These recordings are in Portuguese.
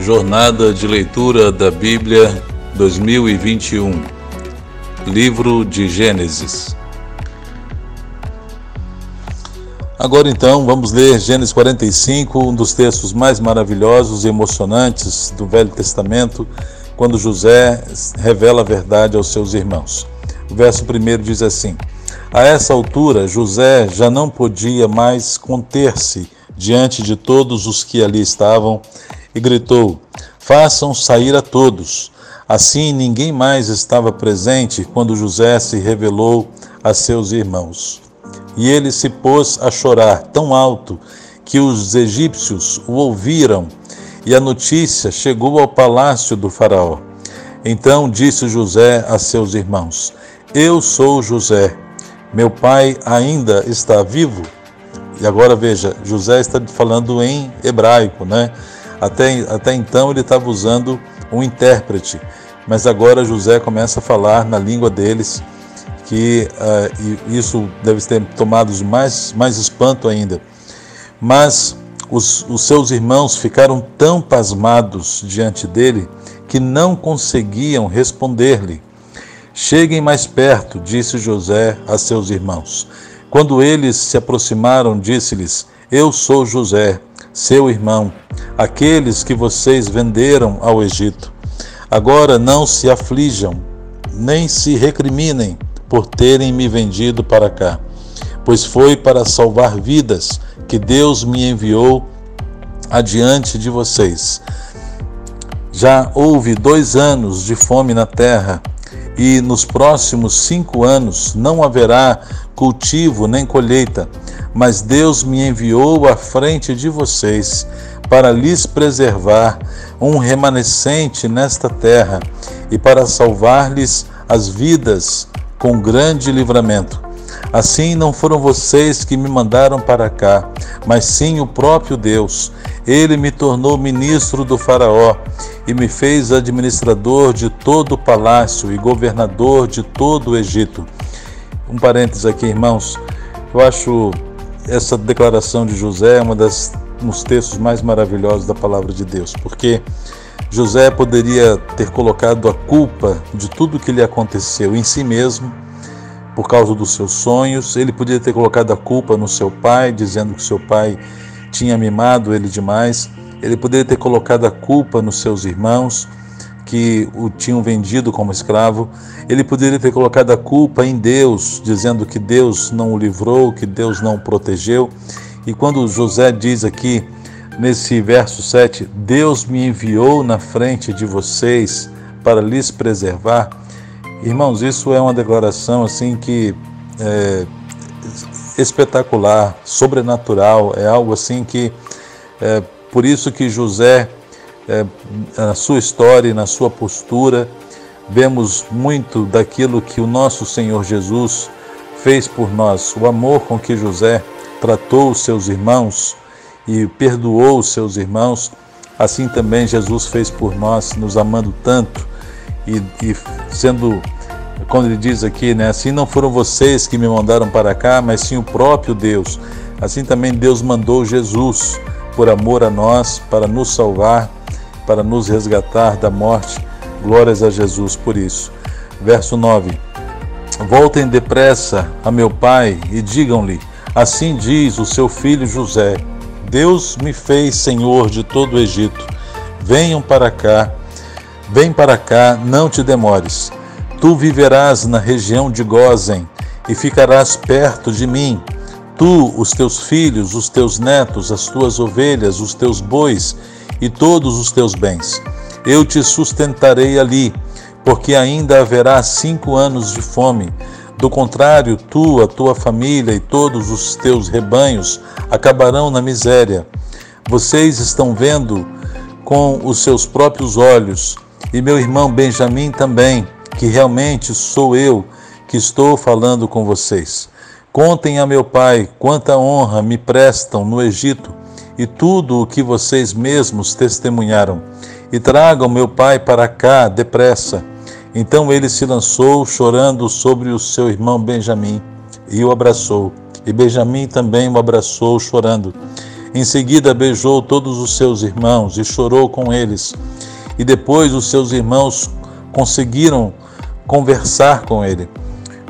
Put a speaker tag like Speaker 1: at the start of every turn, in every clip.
Speaker 1: Jornada de Leitura da Bíblia 2021 Livro de Gênesis Agora então vamos ler Gênesis 45, um dos textos mais maravilhosos e emocionantes do Velho Testamento, quando José revela a verdade aos seus irmãos. O verso primeiro diz assim: A essa altura José já não podia mais conter-se diante de todos os que ali estavam e gritou: Façam sair a todos. Assim ninguém mais estava presente quando José se revelou a seus irmãos. E ele se pôs a chorar tão alto que os egípcios o ouviram, e a notícia chegou ao palácio do Faraó. Então disse José a seus irmãos: Eu sou José. Meu pai ainda está vivo? E agora veja, José está falando em hebraico, né? Até, até então ele estava usando um intérprete, mas agora José começa a falar na língua deles, que uh, isso deve ter tomado mais, mais espanto ainda. Mas os, os seus irmãos ficaram tão pasmados diante dele que não conseguiam responder-lhe. Cheguem mais perto, disse José a seus irmãos. Quando eles se aproximaram, disse-lhes: Eu sou José, seu irmão, aqueles que vocês venderam ao Egito. Agora não se aflijam, nem se recriminem por terem me vendido para cá, pois foi para salvar vidas que Deus me enviou adiante de vocês. Já houve dois anos de fome na terra, e nos próximos cinco anos não haverá cultivo nem colheita, mas Deus me enviou à frente de vocês para lhes preservar um remanescente nesta terra e para salvar-lhes as vidas com grande livramento. Assim não foram vocês que me mandaram para cá, mas sim o próprio Deus. Ele me tornou ministro do Faraó e me fez administrador de todo o palácio e governador de todo o Egito um parênteses aqui, irmãos. Eu acho essa declaração de José uma das dos textos mais maravilhosos da palavra de Deus, porque José poderia ter colocado a culpa de tudo que lhe aconteceu em si mesmo, por causa dos seus sonhos. Ele poderia ter colocado a culpa no seu pai, dizendo que seu pai tinha mimado ele demais. Ele poderia ter colocado a culpa nos seus irmãos, que o tinham vendido como escravo, ele poderia ter colocado a culpa em Deus, dizendo que Deus não o livrou, que Deus não o protegeu. E quando José diz aqui, nesse verso 7, Deus me enviou na frente de vocês para lhes preservar, irmãos, isso é uma declaração assim que é espetacular, sobrenatural, é algo assim que, é, por isso que José é, na sua história e na sua postura, vemos muito daquilo que o nosso Senhor Jesus fez por nós, o amor com que José tratou os seus irmãos e perdoou os seus irmãos, assim também Jesus fez por nós, nos amando tanto e, e sendo, quando ele diz aqui, né, assim não foram vocês que me mandaram para cá, mas sim o próprio Deus. Assim também Deus mandou Jesus por amor a nós, para nos salvar para nos resgatar da morte. Glórias a Jesus por isso. Verso 9: Voltem depressa a meu pai e digam-lhe: Assim diz o seu filho José: Deus me fez senhor de todo o Egito. Venham para cá, vem para cá, não te demores. Tu viverás na região de Gozen e ficarás perto de mim. Tu, os teus filhos, os teus netos, as tuas ovelhas, os teus bois e todos os teus bens. Eu te sustentarei ali, porque ainda haverá cinco anos de fome. Do contrário, tu, a tua família e todos os teus rebanhos acabarão na miséria. Vocês estão vendo com os seus próprios olhos, e meu irmão Benjamim também, que realmente sou eu que estou falando com vocês. Contem a meu pai quanta honra me prestam no Egito e tudo o que vocês mesmos testemunharam, e tragam meu pai para cá depressa. Então ele se lançou, chorando, sobre o seu irmão Benjamim, e o abraçou. E Benjamim também o abraçou, chorando. Em seguida, beijou todos os seus irmãos e chorou com eles. E depois os seus irmãos conseguiram conversar com ele.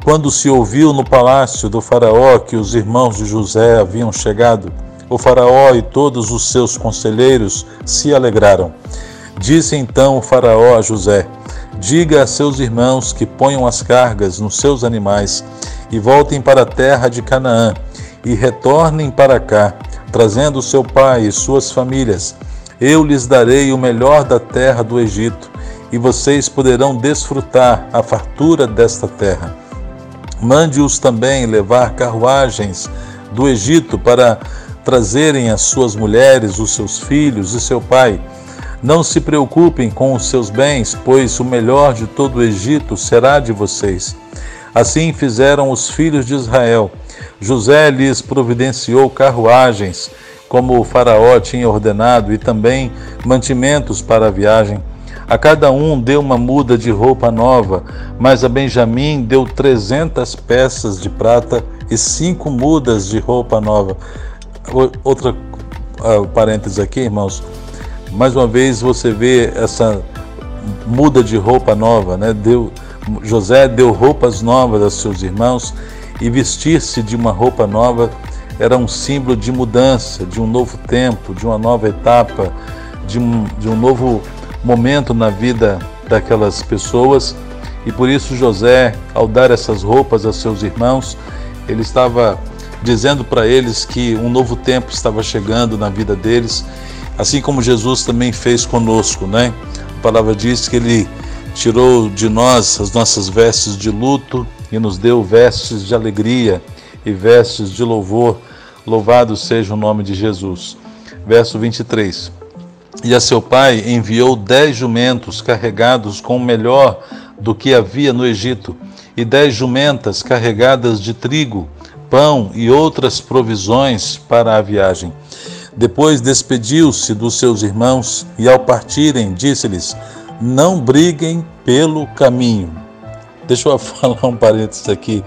Speaker 1: Quando se ouviu no palácio do Faraó que os irmãos de José haviam chegado, o Faraó e todos os seus conselheiros se alegraram. Disse então o Faraó a José: Diga a seus irmãos que ponham as cargas nos seus animais e voltem para a terra de Canaã e retornem para cá, trazendo seu pai e suas famílias. Eu lhes darei o melhor da terra do Egito e vocês poderão desfrutar a fartura desta terra. Mande-os também levar carruagens do Egito para trazerem as suas mulheres, os seus filhos e seu pai. Não se preocupem com os seus bens, pois o melhor de todo o Egito será de vocês. Assim fizeram os filhos de Israel. José lhes providenciou carruagens, como o Faraó tinha ordenado, e também mantimentos para a viagem. A cada um deu uma muda de roupa nova, mas a Benjamim deu trezentas peças de prata e cinco mudas de roupa nova. Outra uh, parênteses aqui, irmãos. Mais uma vez você vê essa muda de roupa nova, né? Deu, José deu roupas novas aos seus irmãos e vestir-se de uma roupa nova era um símbolo de mudança, de um novo tempo, de uma nova etapa, de um, de um novo momento na vida daquelas pessoas e por isso José, ao dar essas roupas a seus irmãos, ele estava dizendo para eles que um novo tempo estava chegando na vida deles, assim como Jesus também fez conosco, né? A palavra diz que ele tirou de nós as nossas vestes de luto e nos deu vestes de alegria e vestes de louvor. Louvado seja o nome de Jesus. Verso 23. E a seu pai enviou dez jumentos carregados com o melhor do que havia no Egito, e dez jumentas carregadas de trigo, pão e outras provisões para a viagem. Depois despediu-se dos seus irmãos e, ao partirem, disse-lhes: Não briguem pelo caminho. Deixa eu falar um parênteses aqui.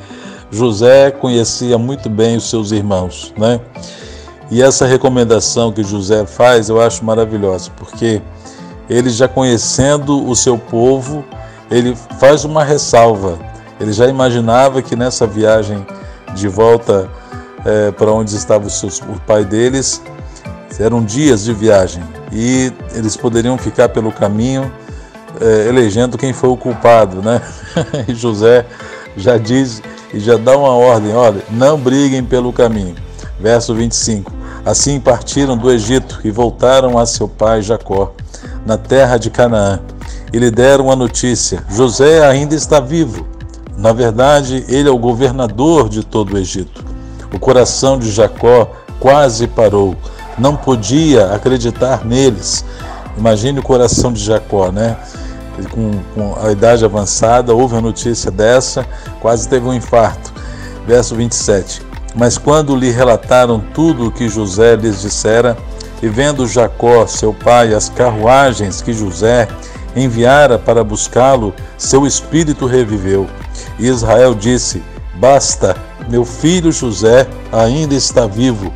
Speaker 1: José conhecia muito bem os seus irmãos, né? E essa recomendação que José faz eu acho maravilhosa, porque ele já conhecendo o seu povo, ele faz uma ressalva. Ele já imaginava que nessa viagem de volta é, para onde estava o, o pai deles, eram dias de viagem e eles poderiam ficar pelo caminho é, elegendo quem foi o culpado, né? e José já diz e já dá uma ordem: olha, não briguem pelo caminho. Verso 25. Assim partiram do Egito e voltaram a seu pai Jacó, na terra de Canaã, e lhe deram a notícia: José ainda está vivo. Na verdade, ele é o governador de todo o Egito. O coração de Jacó quase parou, não podia acreditar neles. Imagine o coração de Jacó, né? Com, com a idade avançada, houve a notícia dessa, quase teve um infarto. Verso 27. Mas quando lhe relataram tudo o que José lhes dissera, e vendo Jacó, seu pai, as carruagens que José enviara para buscá-lo, seu espírito reviveu. Israel disse: Basta, meu filho José ainda está vivo,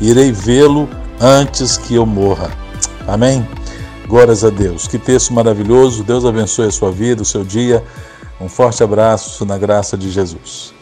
Speaker 1: irei vê-lo antes que eu morra. Amém? Glórias a Deus. Que texto maravilhoso. Deus abençoe a sua vida, o seu dia. Um forte abraço na graça de Jesus.